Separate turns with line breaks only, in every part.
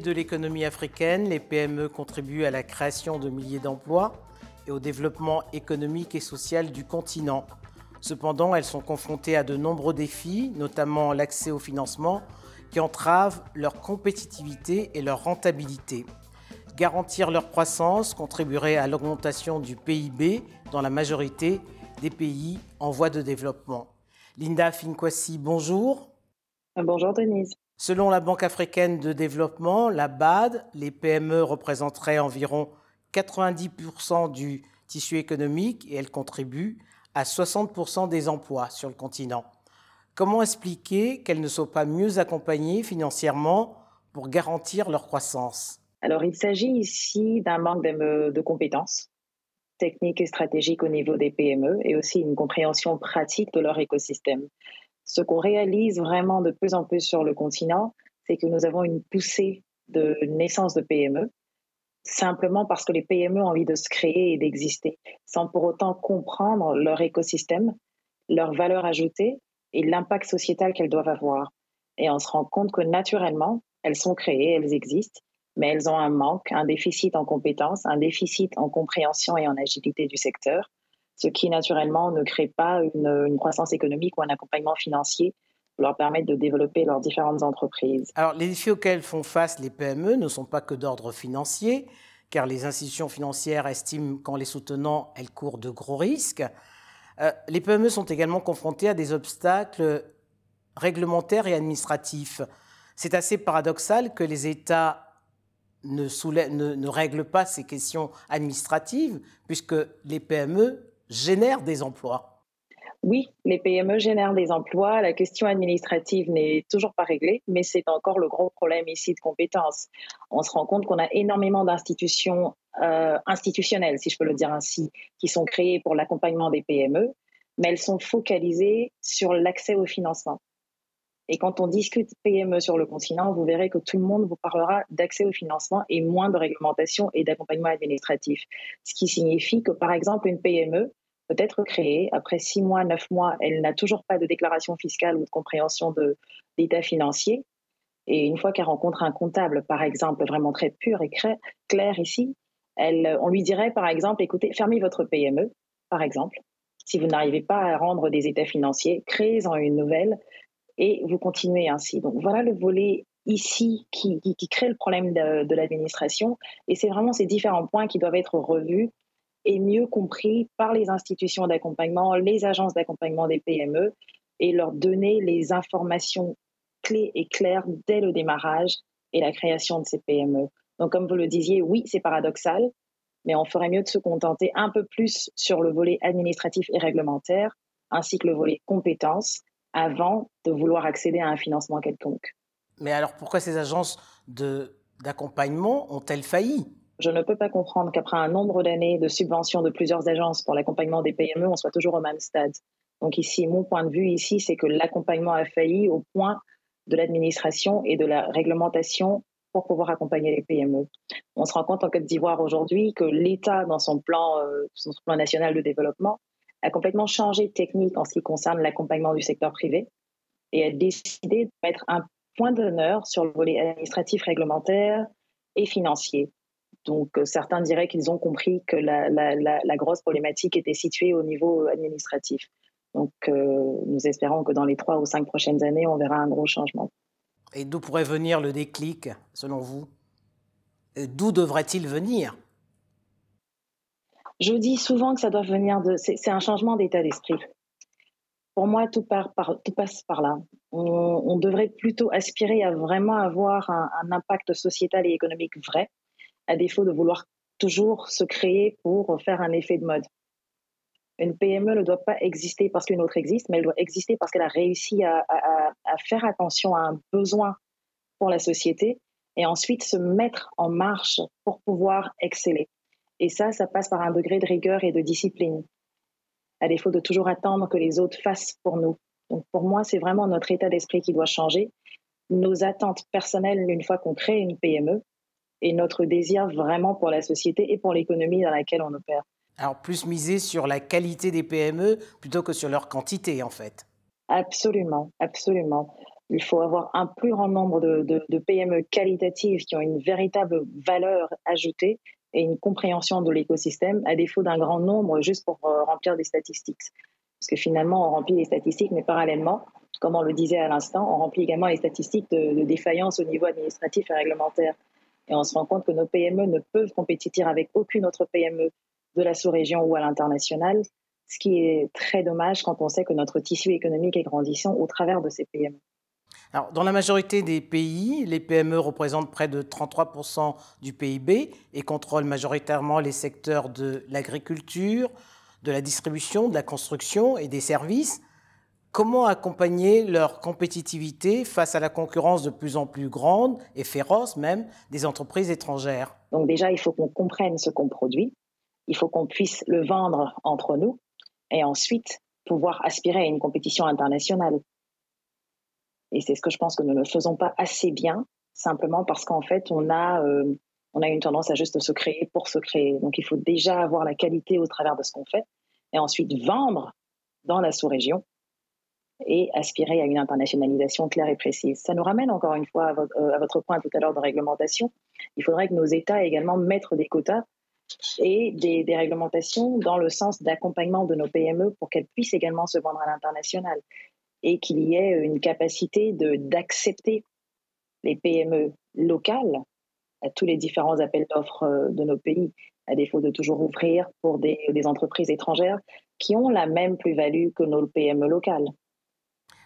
de l'économie africaine, les PME contribuent à la création de milliers d'emplois et au développement économique et social du continent. Cependant, elles sont confrontées à de nombreux défis, notamment l'accès au financement, qui entravent leur compétitivité et leur rentabilité. Garantir leur croissance contribuerait à l'augmentation du PIB dans la majorité des pays en voie de développement. Linda Finkwasi, bonjour.
Bonjour Denise.
Selon la Banque africaine de développement, la BAD, les PME représenteraient environ 90% du tissu économique et elles contribuent à 60% des emplois sur le continent. Comment expliquer qu'elles ne soient pas mieux accompagnées financièrement pour garantir leur croissance?
Alors il s'agit ici d'un manque de, compétences techniques et stratégiques au niveau des PME et aussi une compréhension pratique de leur écosystème ce qu'on réalise vraiment de plus en plus sur le continent, c'est que nous avons une poussée de naissance de PME, simplement parce que les PME ont envie de se créer et d'exister, sans pour autant comprendre leur écosystème, leur valeur ajoutée et l'impact sociétal qu'elles doivent avoir. Et on se rend compte que naturellement, elles sont créées, elles existent, mais elles ont un manque, un déficit en compétences, un déficit en compréhension et en agilité du secteur ce qui naturellement ne crée pas une, croissance économique ou un accompagnement financier pour leur permettre de développer leurs différentes entreprises.
Alors les défis auxquels font face les PME ne sont pas que d'ordre financier, car les institutions financières estiment qu'en les soutenant, elles courent de gros risques. Euh, les PME sont également confrontées à des obstacles réglementaires et administratifs. C'est assez paradoxal que les États ne, règlent pas ces questions administratives, puisque les PME génèrent des emplois.
Oui, les PME génèrent des emplois. La question administrative n'est toujours pas réglée, mais c'est encore le gros problème ici de compétences. On se rend compte qu'on a énormément d'institutions euh, institutionnelles, si je peux le dire ainsi, qui sont créées pour l'accompagnement des PME, mais elles sont focalisées sur l'accès au financement. Et quand on discute PME sur le continent, vous verrez que tout le monde vous parlera d'accès au financement et moins de réglementation et d'accompagnement administratif. Ce qui signifie que, par exemple, une PME peut être créée. Après six mois, neuf mois, elle n'a toujours pas de déclaration fiscale ou de compréhension de l'état financier. Et une fois qu'elle rencontre un comptable, par exemple, vraiment très pur et clair ici, elle, on lui dirait, par exemple, écoutez, fermez votre PME, par exemple. Si vous n'arrivez pas à rendre des états financiers, créez-en une nouvelle et vous continuez ainsi. Donc voilà le volet ici qui, crée le problème de l'administration. Et c'est vraiment ces différents points qui doivent être revus est mieux compris par les institutions d'accompagnement, les agences d'accompagnement des PME et leur donner les informations clés et claires dès le démarrage et la création de ces PME. Donc, comme vous le disiez, oui, c'est paradoxal, mais on ferait mieux de se contenter un peu plus sur le volet administratif et réglementaire, ainsi que le volet compétences, avant de vouloir accéder à un financement quelconque.
Mais alors, pourquoi ces agences d'accompagnement ont-elles failli?
Je ne peux pas comprendre qu'après un nombre d'années de subventions de plusieurs agences pour l'accompagnement des PME, on soit toujours au même stade. Donc ici, mon point de vue ici, c'est que l'accompagnement a failli au point de l'administration et de la réglementation pour pouvoir accompagner les PME. On se rend compte en Côte d'Ivoire aujourd'hui que l'État, dans son plan, euh, son plan national de développement, a complètement changé de technique en ce qui concerne l'accompagnement du secteur privé et a décidé de mettre un point d'honneur sur le volet administratif, réglementaire et financier. Donc euh, certains diraient qu'ils ont compris que la, grosse problématique était située au niveau administratif. Donc euh, nous espérons que dans les trois ou cinq prochaines années, on verra un gros changement.
Et d'où pourrait venir le déclic, selon vous? D'où devrait-il venir?
Je dis souvent que ça doit venir de... C'est un changement d'état d'esprit. Pour moi, tout, passe par là. On, devrait plutôt aspirer à vraiment avoir un impact sociétal et économique vrai à défaut de vouloir toujours se créer pour faire un effet de mode. Une PME ne doit pas exister parce qu'une autre existe, mais elle doit exister parce qu'elle a réussi à, faire attention à un besoin pour la société et ensuite se mettre en marche pour pouvoir exceller. Et ça, ça passe par un degré de rigueur et de discipline, à défaut de toujours attendre que les autres fassent pour nous. Donc pour moi, c'est vraiment notre état d'esprit qui doit changer. Nos attentes personnelles, une fois qu'on crée une PME, et notre désir vraiment pour la société et pour l'économie dans laquelle on opère.
Alors plus miser sur la qualité des PME plutôt que sur leur quantité en fait.
Absolument, absolument. Il faut avoir un plus grand nombre de, PME qualitatives qui ont une véritable valeur ajoutée et une compréhension de l'écosystème, à défaut d'un grand nombre juste pour euh, remplir des statistiques. Parce que finalement, on remplit les statistiques, mais parallèlement, comme on le disait à l'instant, on remplit également les statistiques de, de défaillance au niveau administratif et réglementaire. Et on se rend compte que nos PME ne peuvent compétir avec aucune autre PME de la sous-région ou à l'international, ce qui est très dommage quand on sait que notre tissu économique est grandissant au travers de ces PME.
Alors, dans la majorité des pays, les PME représentent près de 33% du PIB et contrôlent majoritairement les secteurs de l'agriculture, de la distribution, de la construction et des services. Comment accompagner leur compétitivité face à la concurrence de plus en plus grande et féroce même des entreprises étrangères?
Donc déjà, il faut qu'on comprenne ce qu'on produit, il faut qu'on puisse le vendre entre nous et ensuite pouvoir aspirer à une compétition internationale. Et c'est ce que je pense que nous ne faisons pas assez bien, simplement parce qu'en fait, on a, euh, on a une tendance à juste se créer pour se créer. Donc il faut déjà avoir la qualité au travers de ce qu'on fait et ensuite vendre dans la sous-région et aspirer à une internationalisation claire et précise. Ça nous ramène encore une fois euh, à votre point tout à l'heure de réglementation. Il faudrait que nos États également mettent des quotas et des, réglementations dans le sens d'accompagnement de nos PME pour qu'elles puissent également se vendre à l'international et qu'il y ait une capacité d'accepter les PME locales à tous les différents appels d'offres euh, de nos pays, à défaut de toujours ouvrir pour des entreprises étrangères qui ont la même plus-value que nos PME locales.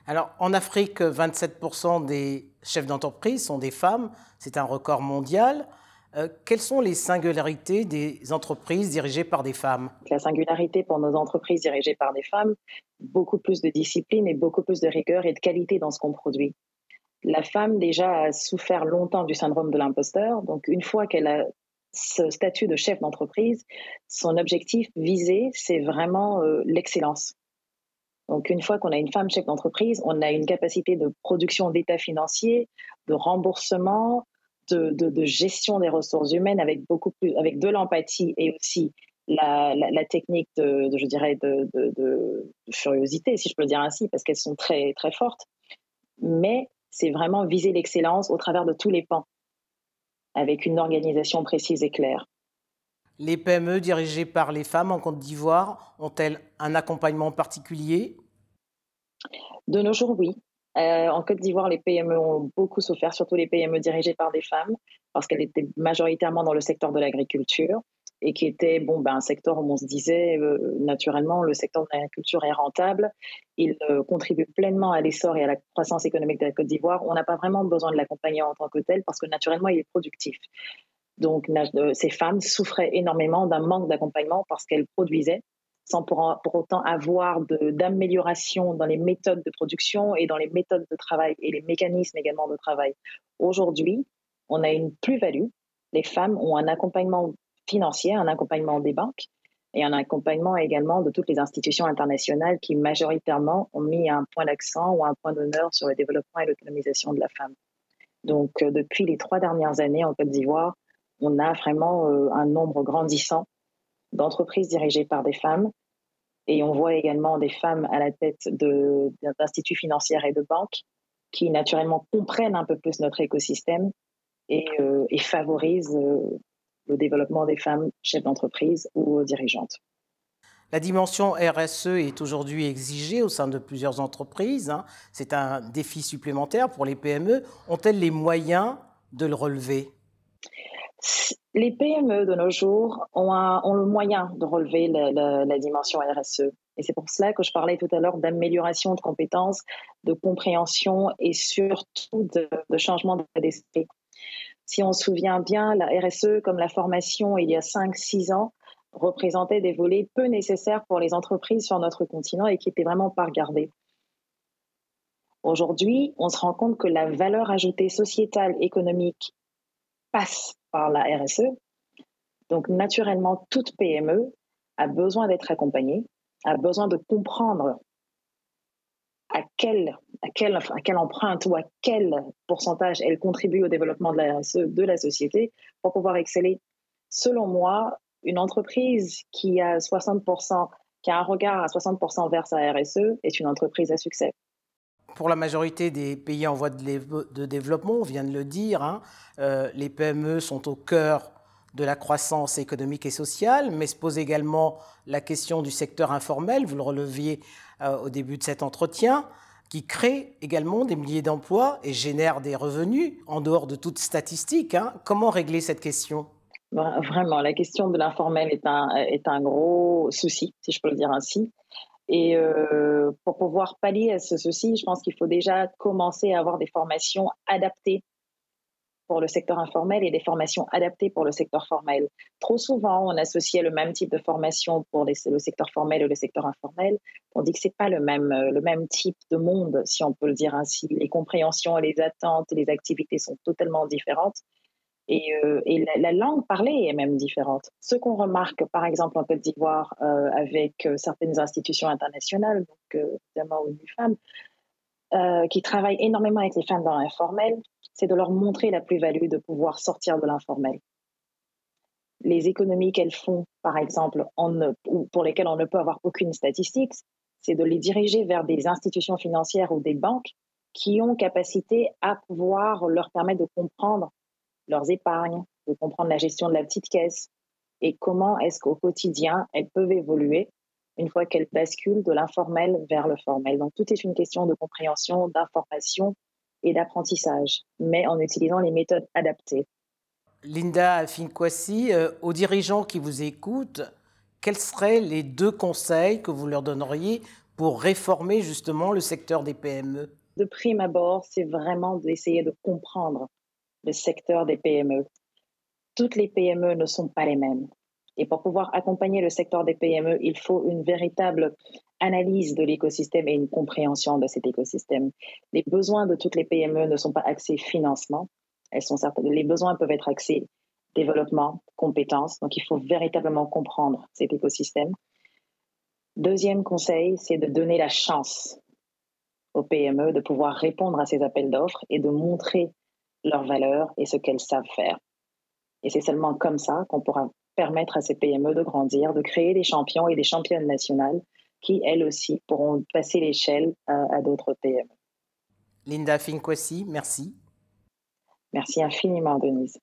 Alors, en Afrique, 27% des chefs d'entreprise sont des femmes. C'est un record mondial. Euh, quelles sont les singularités des entreprises dirigées par des femmes?
La singularité pour nos entreprises dirigées par des femmes, beaucoup plus de discipline et beaucoup plus de rigueur et de qualité dans ce qu'on produit. La femme déjà a souffert longtemps du syndrome de l'imposteur, donc une fois qu'elle a ce statut de chef d'entreprise, son objectif visé, c'est vraiment euh, l'excellence. Donc, une fois qu'on a une femme chef d'entreprise, on a une capacité de production d'état financier, de remboursement, de, gestion des ressources humaines avec beaucoup plus, avec de l'empathie et aussi la, technique de, je dirais, de, de, furiosité, si je peux le dire ainsi, parce qu'elles sont très, très fortes. Mais c'est vraiment viser l'excellence au travers de tous les pans, avec une organisation précise et claire.
Les PME dirigées par les femmes en Côte d'Ivoire ont-elles un accompagnement particulier?
De nos jours, oui. Euh, en Côte d'Ivoire, les PME ont beaucoup souffert, surtout les PME dirigées par des femmes, parce qu'elles étaient majoritairement dans le secteur de l'agriculture et qui était bon, ben, un secteur où on se disait euh, naturellement le secteur de l'agriculture est rentable, il euh, contribue pleinement à l'essor et à la croissance économique de la Côte d'Ivoire. On n'a pas vraiment besoin de l'accompagner en tant que tel parce que naturellement il est productif. Donc ces femmes souffraient énormément d'un manque d'accompagnement parce qu'elles produisaient sans pour, autant avoir d'amélioration dans les méthodes de production et dans les méthodes de travail et les mécanismes également de travail. Aujourd'hui, on a une plus-value. Les femmes ont un accompagnement financier, un accompagnement des banques et un accompagnement également de toutes les institutions internationales qui majoritairement ont mis un point d'accent ou un point d'honneur sur le développement et l'autonomisation de la femme. Donc, euh, depuis les trois dernières années en Côte d'Ivoire, on a vraiment euh, un nombre grandissant d'entreprises dirigées par des femmes. Et on voit également des femmes à la tête d'instituts financiers et de banques qui naturellement comprennent un peu plus notre écosystème et, euh, favorisent euh, le développement des femmes chefs d'entreprise ou dirigeantes.
La dimension RSE est aujourd'hui exigée au sein de plusieurs entreprises. Hein. C'est un défi supplémentaire pour les PME. Ont-elles les moyens de le relever?
Les PME de nos jours ont, le moyen de relever la, dimension RSE. Et c'est pour cela que je parlais tout à l'heure d'amélioration de compétences, de compréhension et surtout de, changement d'esprit. Si on se souvient bien, la RSE, comme la formation il y a 5-6 ans, représentait des volets peu nécessaires pour les entreprises sur notre continent et qui n'étaient vraiment pas regardés. Aujourd'hui, on se rend compte que la valeur ajoutée sociétale, économique passe par la RSE. Donc, naturellement, toute PME a besoin d'être accompagnée, a besoin de comprendre à quelle, empreinte ou à quel pourcentage elle contribue au développement de la RSE de la société pour pouvoir exceller. Selon moi, une entreprise qui a 60%, qui a un regard à 60% vers sa RSE est une entreprise à succès.
Pour la majorité des pays en voie de, développement, on vient de le dire, hein, euh, les PME sont au cœur de la croissance économique et sociale, mais se pose également la question du secteur informel, vous le releviez euh, au début de cet entretien, qui crée également des milliers d'emplois et génère des revenus en dehors de toute statistique. Hein. Comment régler cette question?
Ben, Vraiment, la question de l'informel est un, est un gros souci, si je peux le dire ainsi. Et euh, pour pouvoir pallier à ce souci, je pense qu'il faut déjà commencer à avoir des formations adaptées pour le secteur informel et des formations adaptées pour le secteur formel. Trop souvent, on associait le même type de formation pour le secteur formel et le secteur informel. On dit que c'est pas le même, le même type de monde, si on peut le dire ainsi. Les compréhensions, les attentes, les activités sont totalement différentes. Et, euh, la, langue parlée est même différente. Ce qu'on remarque, par exemple, en Côte d'Ivoire, euh, avec euh, certaines institutions internationales, donc notamment ONU Femmes, qui travaillent énormément avec les femmes dans l'informel, c'est de leur montrer la plus-value de pouvoir sortir de l'informel. Les économies qu'elles font, par exemple, ou pour lesquelles on ne peut avoir aucune statistique, c'est de les diriger vers des institutions financières ou des banques qui ont capacité à pouvoir leur permettre de comprendre leurs épargnes, de comprendre la gestion de la petite caisse et comment est-ce qu'au quotidien, elles peuvent évoluer une fois qu'elles basculent de l'informel vers le formel. Donc tout est une question de compréhension, d'information et d'apprentissage, mais en utilisant les méthodes adaptées.
Linda Finkwasi, euh, aux dirigeants qui vous écoutent, quels seraient les deux conseils que vous leur donneriez pour réformer justement le secteur des PME
De prime abord, c'est vraiment d'essayer de comprendre le secteur des PME. Toutes les PME ne sont pas les mêmes. Et pour pouvoir accompagner le secteur des PME, il faut une véritable analyse de l'écosystème et une compréhension de cet écosystème. Les besoins de toutes les PME ne sont pas axés financement. Elles sont les besoins peuvent être axés développement, compétences. Donc, il faut véritablement comprendre cet écosystème. Deuxième conseil, c'est de donner la chance aux PME de pouvoir répondre à ces appels d'offres et de montrer leurs valeurs et ce qu'elles savent faire. Et c'est seulement comme ça qu'on pourra permettre à ces PME de grandir, de créer des champions et des championnes nationales qui, elles aussi, pourront passer l'échelle à, d'autres PME.
Linda Finkwasi, merci.
Merci infiniment, Denise.